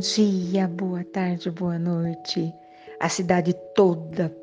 dia, boa tarde, boa noite. A cidade toda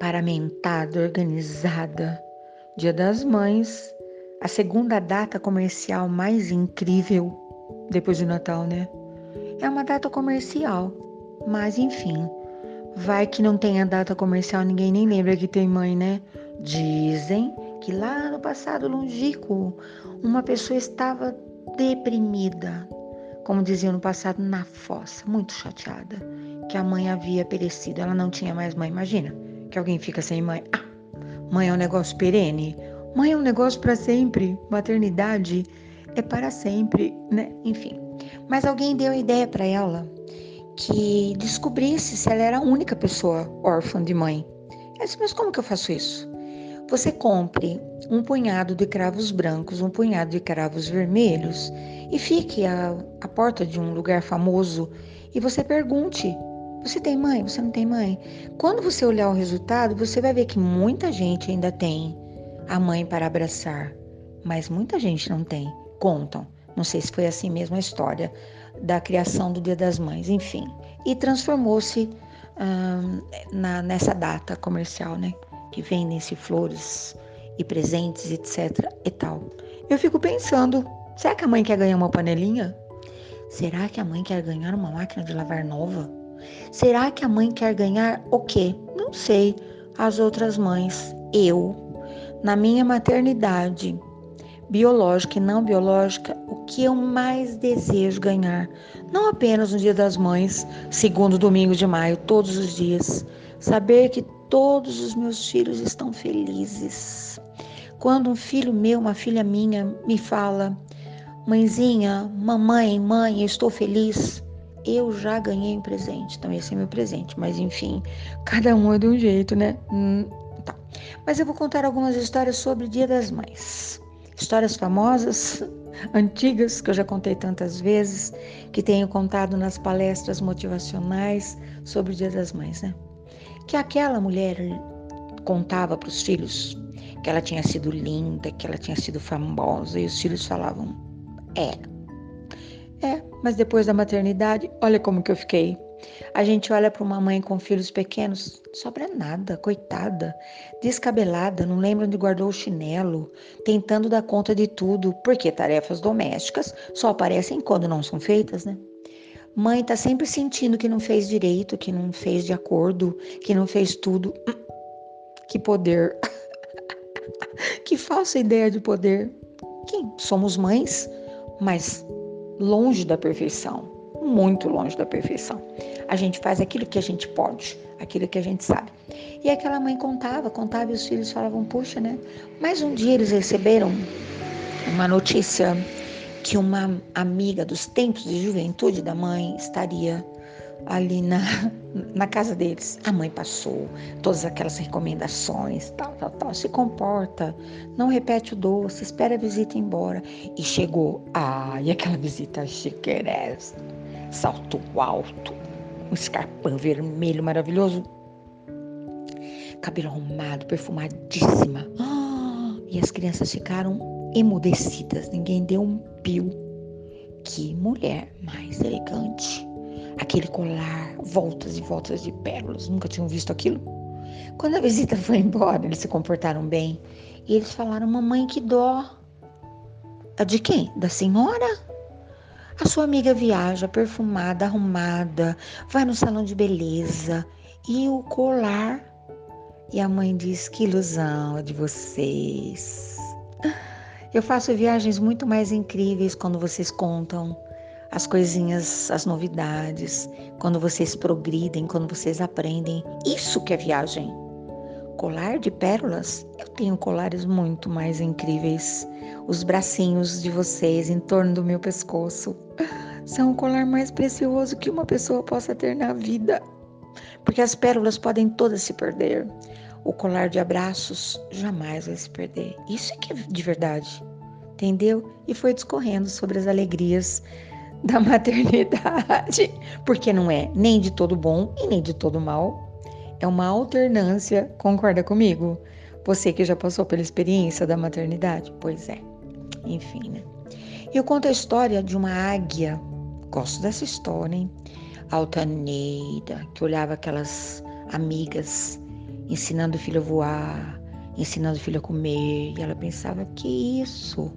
paramentada, organizada. Dia das Mães, a segunda data comercial mais incrível depois do Natal, né? É uma data comercial, mas enfim, vai que não tenha data comercial, ninguém nem lembra que tem mãe, né? Dizem que lá no passado longínquo, uma pessoa estava deprimida, como diziam no passado, na fossa, muito chateada, que a mãe havia perecido. Ela não tinha mais mãe. Imagina que alguém fica sem mãe. Ah, mãe é um negócio perene. Mãe é um negócio para sempre. Maternidade é para sempre, né? Enfim. Mas alguém deu a ideia para ela que descobrisse se ela era a única pessoa órfã de mãe. Ela disse, mas como que eu faço isso? Você compre um punhado de cravos brancos, um punhado de cravos vermelhos e fique à, à porta de um lugar famoso e você pergunte: Você tem mãe? Você não tem mãe? Quando você olhar o resultado, você vai ver que muita gente ainda tem a mãe para abraçar, mas muita gente não tem. Contam. Não sei se foi assim mesmo a história da criação do Dia das Mães, enfim. E transformou-se hum, nessa data comercial, né? que vendem-se flores e presentes, etc. e tal. Eu fico pensando, será que a mãe quer ganhar uma panelinha? Será que a mãe quer ganhar uma máquina de lavar nova? Será que a mãe quer ganhar o quê? Não sei. As outras mães, eu, na minha maternidade, biológica e não biológica, o que eu mais desejo ganhar, não apenas no Dia das Mães, segundo domingo de maio, todos os dias, saber que todos os meus filhos estão felizes. Quando um filho meu, uma filha minha, me fala, mãezinha, mamãe, mãe, estou feliz, eu já ganhei um presente. Então, esse é meu presente. Mas, enfim, cada um é de um jeito, né? Hum, tá. Mas eu vou contar algumas histórias sobre o Dia das Mães. Histórias famosas, antigas, que eu já contei tantas vezes, que tenho contado nas palestras motivacionais sobre o Dia das Mães, né? que aquela mulher contava para os filhos que ela tinha sido linda, que ela tinha sido famosa, e os filhos falavam: É. É, mas depois da maternidade, olha como que eu fiquei. A gente olha para uma mãe com filhos pequenos, sobra nada, coitada, descabelada, não lembra onde guardou o chinelo, tentando dar conta de tudo, porque tarefas domésticas só aparecem quando não são feitas, né? Mãe tá sempre sentindo que não fez direito, que não fez de acordo, que não fez tudo. Que poder. que falsa ideia de poder. Quem? Somos mães, mas longe da perfeição. Muito longe da perfeição. A gente faz aquilo que a gente pode, aquilo que a gente sabe. E aquela mãe contava, contava e os filhos falavam, puxa, né? Mas um dia eles receberam uma notícia que uma amiga dos tempos de juventude da mãe estaria ali na, na casa deles. A mãe passou todas aquelas recomendações, tal, tal, tal. Se comporta, não repete o doce, espera a visita ir embora. E chegou, ah, e aquela visita chiquerez, salto alto, um escarpão vermelho maravilhoso, cabelo arrumado, perfumadíssima. Ah, e as crianças ficaram emudecidas, ninguém deu um pio. Que mulher mais elegante! Aquele colar, voltas e voltas de pérolas, nunca tinham visto aquilo? Quando a visita foi embora, eles se comportaram bem e eles falaram: Mamãe, que dó. A de quem? Da senhora? A sua amiga viaja perfumada, arrumada, vai no salão de beleza e o colar. E a mãe diz: Que ilusão de vocês. Eu faço viagens muito mais incríveis quando vocês contam as coisinhas, as novidades, quando vocês progridem, quando vocês aprendem. Isso que é viagem. Colar de pérolas? Eu tenho colares muito mais incríveis. Os bracinhos de vocês em torno do meu pescoço são o colar mais precioso que uma pessoa possa ter na vida. Porque as pérolas podem todas se perder. O colar de abraços jamais vai se perder. Isso é que é de verdade, entendeu? E foi discorrendo sobre as alegrias da maternidade, porque não é nem de todo bom e nem de todo mal. É uma alternância, concorda comigo? Você que já passou pela experiência da maternidade? Pois é. Enfim, né? Eu conto a história de uma águia gosto dessa história, hein? Altaneira, que olhava aquelas amigas ensinando o filho a voar, ensinando o filho a comer, e ela pensava: que isso?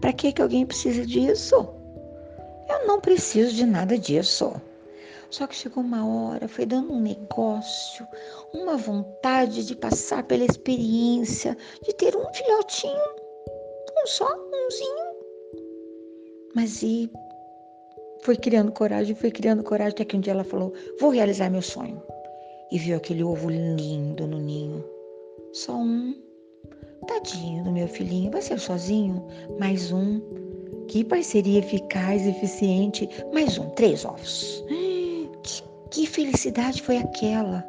Para que, que alguém precisa disso? Eu não preciso de nada disso. Só que chegou uma hora, foi dando um negócio, uma vontade de passar pela experiência, de ter um filhotinho, um só, umzinho. Mas e foi criando coragem, foi criando coragem, até que um dia ela falou: Vou realizar meu sonho. E viu aquele ovo lindo no ninho. Só um. Tadinho do meu filhinho, vai ser sozinho? Mais um. Que parceria eficaz eficiente. Mais um, três ovos. Que, que felicidade foi aquela?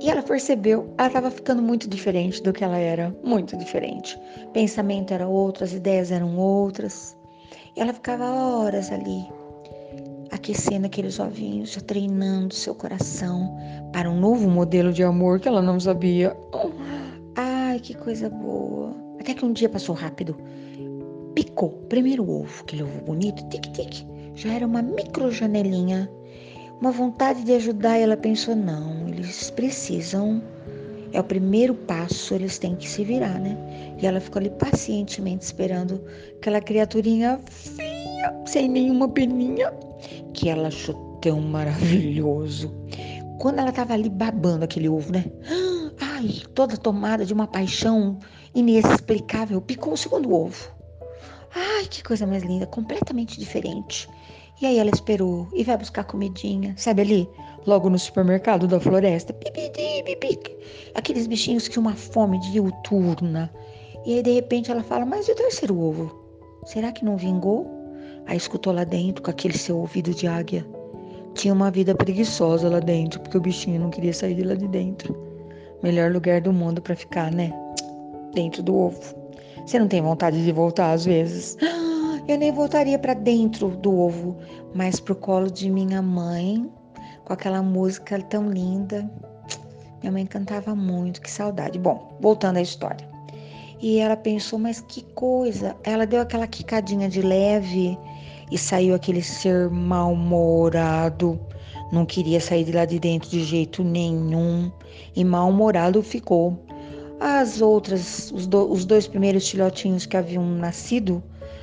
E ela percebeu, ela estava ficando muito diferente do que ela era, muito diferente. Pensamento era outro, as ideias eram outras. E ela ficava horas ali, aquecendo aqueles ovinhos, já treinando seu coração para um novo modelo de amor que ela não sabia. Ai, que coisa boa. Até que um dia passou rápido. Picou, primeiro ovo, aquele ovo bonito, tic-tic. Já era uma micro janelinha. Uma vontade de ajudar, e ela pensou: não, eles precisam. É o primeiro passo, eles têm que se virar, né? E ela ficou ali pacientemente esperando aquela criaturinha feia, sem nenhuma peninha, que ela achou tão maravilhoso. Quando ela estava ali babando aquele ovo, né? Ai, toda tomada de uma paixão inexplicável, picou o segundo ovo. Ai, que coisa mais linda, completamente diferente. E aí ela esperou e vai buscar comidinha, sabe ali? Logo no supermercado da floresta. Pipidi, pipic. Aqueles bichinhos que uma fome diuturna. E aí de repente ela fala, mas e o terceiro ovo? Será que não vingou? Aí escutou lá dentro com aquele seu ouvido de águia. Tinha uma vida preguiçosa lá dentro, porque o bichinho não queria sair de lá de dentro. Melhor lugar do mundo para ficar, né? Dentro do ovo. Você não tem vontade de voltar às vezes? Eu nem voltaria para dentro do ovo, mas pro colo de minha mãe, com aquela música tão linda. Minha mãe cantava muito, que saudade. Bom, voltando à história. E ela pensou, mas que coisa. Ela deu aquela quicadinha de leve e saiu aquele ser mal-humorado. Não queria sair de lá de dentro de jeito nenhum e mal-humorado ficou. As outras, os, do, os dois primeiros filhotinhos que haviam nascido,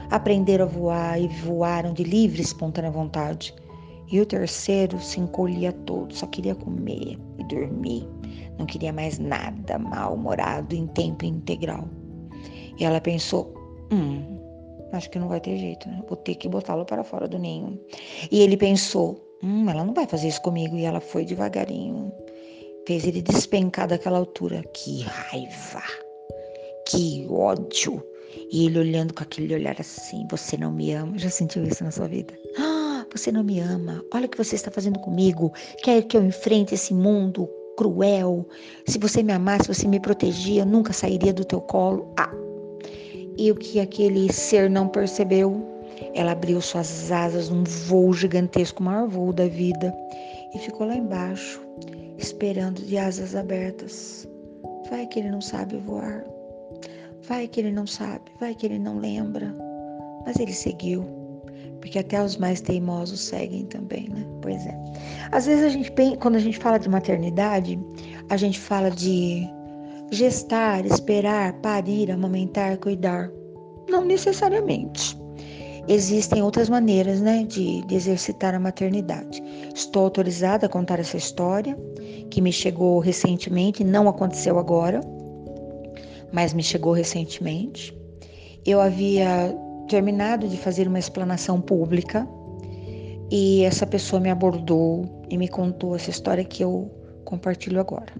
aprenderam a voar e voaram de livre espontânea vontade. E o terceiro se encolhia todo, só queria comer e dormir. Não queria mais nada, mal-humorado em tempo integral. E ela pensou: hum, acho que não vai ter jeito, né? Vou ter que botá-lo para fora do ninho. E ele pensou: hum, ela não vai fazer isso comigo. E ela foi devagarinho, fez ele despencar daquela altura. Que raiva! Que ódio! E ele olhando com aquele olhar assim: Você não me ama? Já sentiu isso na sua vida? Ah, você não me ama. Olha o que você está fazendo comigo. Quer que eu enfrente esse mundo cruel? Se você me amasse, você me protegia, eu nunca sairia do teu colo. Ah, e o que aquele ser não percebeu, ela abriu suas asas num voo gigantesco, maior voo da vida, e ficou lá embaixo, esperando de asas abertas. Vai que ele não sabe voar. Vai que ele não sabe, vai que ele não lembra. Mas ele seguiu, porque até os mais teimosos seguem também, né? Pois é. Às vezes a gente, quando a gente fala de maternidade, a gente fala de gestar, esperar, parir, amamentar, cuidar. Não necessariamente. Existem outras maneiras né, de, de exercitar a maternidade. Estou autorizada a contar essa história, que me chegou recentemente, não aconteceu agora, mas me chegou recentemente. Eu havia terminado de fazer uma explanação pública e essa pessoa me abordou e me contou essa história que eu compartilho agora.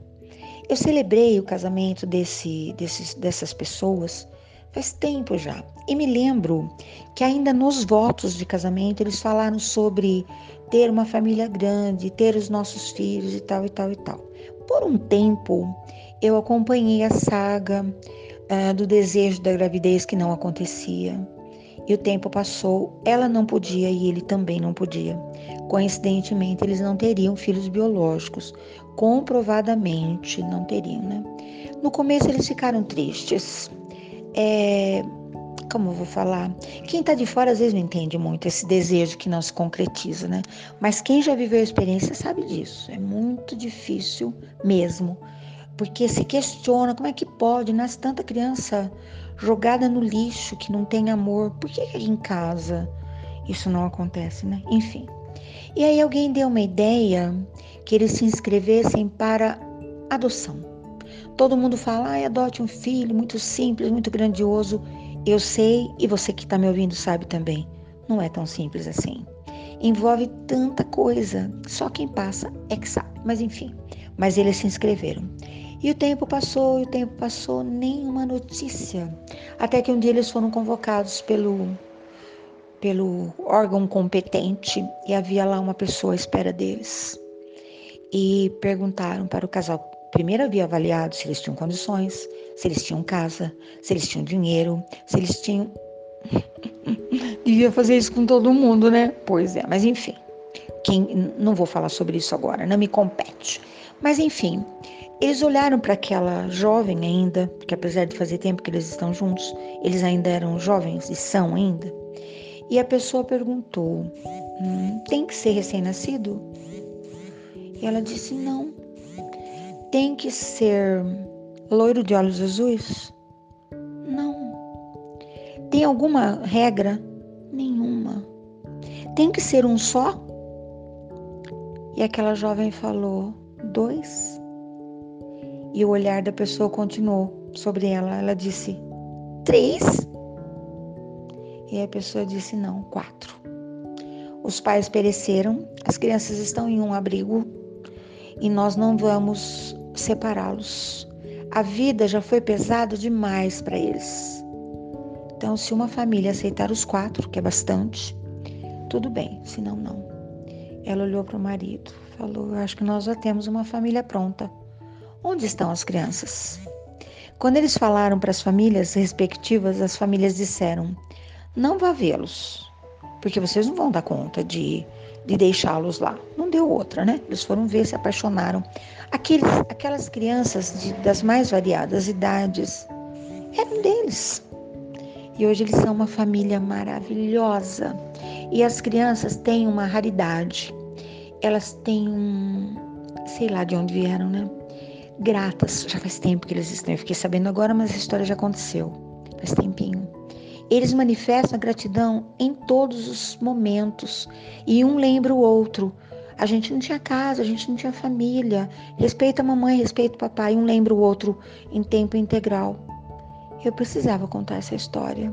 Eu celebrei o casamento desse, desses, dessas pessoas faz tempo já. E me lembro que ainda nos votos de casamento eles falaram sobre ter uma família grande, ter os nossos filhos e tal e tal e tal. Por um tempo eu acompanhei a saga uh, do desejo da gravidez que não acontecia. E o tempo passou, ela não podia e ele também não podia. Coincidentemente, eles não teriam filhos biológicos comprovadamente não teriam, né? No começo eles ficaram tristes. É, como eu vou falar? Quem tá de fora às vezes não entende muito esse desejo que não se concretiza, né? Mas quem já viveu a experiência sabe disso. É muito difícil mesmo. Porque se questiona como é que pode, nasce tanta criança jogada no lixo que não tem amor. Por que em casa isso não acontece, né? Enfim. E aí alguém deu uma ideia que eles se inscrevessem para adoção. Todo mundo fala, ah, adote um filho, muito simples, muito grandioso. Eu sei e você que está me ouvindo sabe também. Não é tão simples assim. Envolve tanta coisa, só quem passa é que sabe. Mas enfim, mas eles se inscreveram. E o tempo passou, e o tempo passou, nenhuma notícia. Até que um dia eles foram convocados pelo, pelo órgão competente e havia lá uma pessoa à espera deles. E perguntaram para o casal Primeiro havia avaliado se eles tinham condições, se eles tinham casa, se eles tinham dinheiro, se eles tinham. Devia fazer isso com todo mundo, né? Pois é, mas enfim. Quem... Não vou falar sobre isso agora, não me compete. Mas enfim, eles olharam para aquela jovem ainda, que apesar de fazer tempo que eles estão juntos, eles ainda eram jovens e são ainda. E a pessoa perguntou: hum, tem que ser recém-nascido? E ela disse: não, tem que ser loiro de olhos azuis? Não. Tem alguma regra? Nenhuma. Tem que ser um só? E aquela jovem falou: dois. E o olhar da pessoa continuou sobre ela. Ela disse: três. E a pessoa disse: não, quatro. Os pais pereceram, as crianças estão em um abrigo e nós não vamos separá-los. A vida já foi pesada demais para eles. Então, se uma família aceitar os quatro, que é bastante, tudo bem, senão não. Ela olhou para o marido, falou: acho que nós já temos uma família pronta. Onde estão as crianças? Quando eles falaram para as famílias respectivas, as famílias disseram: Não vá vê-los, porque vocês não vão dar conta de de deixá-los lá. Não deu outra, né? Eles foram ver, se apaixonaram. Aqueles, aquelas crianças de, das mais variadas idades eram deles. E hoje eles são uma família maravilhosa. E as crianças têm uma raridade. Elas têm um. sei lá de onde vieram, né? Gratas. Já faz tempo que eles estão. Eu fiquei sabendo agora, mas a história já aconteceu. Faz tempinho. Eles manifestam a gratidão em todos os momentos e um lembra o outro. A gente não tinha casa, a gente não tinha família. Respeita a mamãe, respeita o papai, um lembra o outro em tempo integral. Eu precisava contar essa história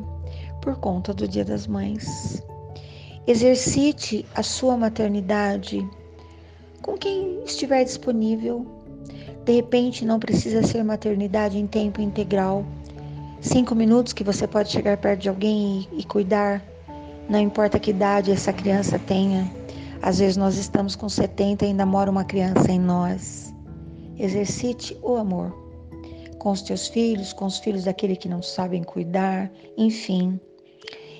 por conta do Dia das Mães. Exercite a sua maternidade com quem estiver disponível. De repente, não precisa ser maternidade em tempo integral Cinco minutos que você pode chegar perto de alguém e, e cuidar, não importa que idade essa criança tenha. Às vezes nós estamos com 70 e ainda mora uma criança em nós. Exercite o amor com os teus filhos, com os filhos daquele que não sabem cuidar, enfim.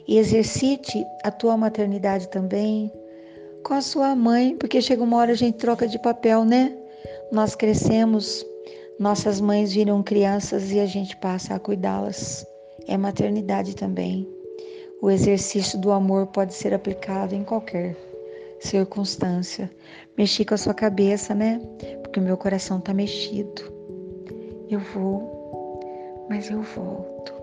E exercite a tua maternidade também com a sua mãe, porque chega uma hora a gente troca de papel, né? Nós crescemos nossas mães viram crianças e a gente passa a cuidá-las. É maternidade também. O exercício do amor pode ser aplicado em qualquer circunstância. Mexi com a sua cabeça, né? Porque o meu coração tá mexido. Eu vou, mas eu volto.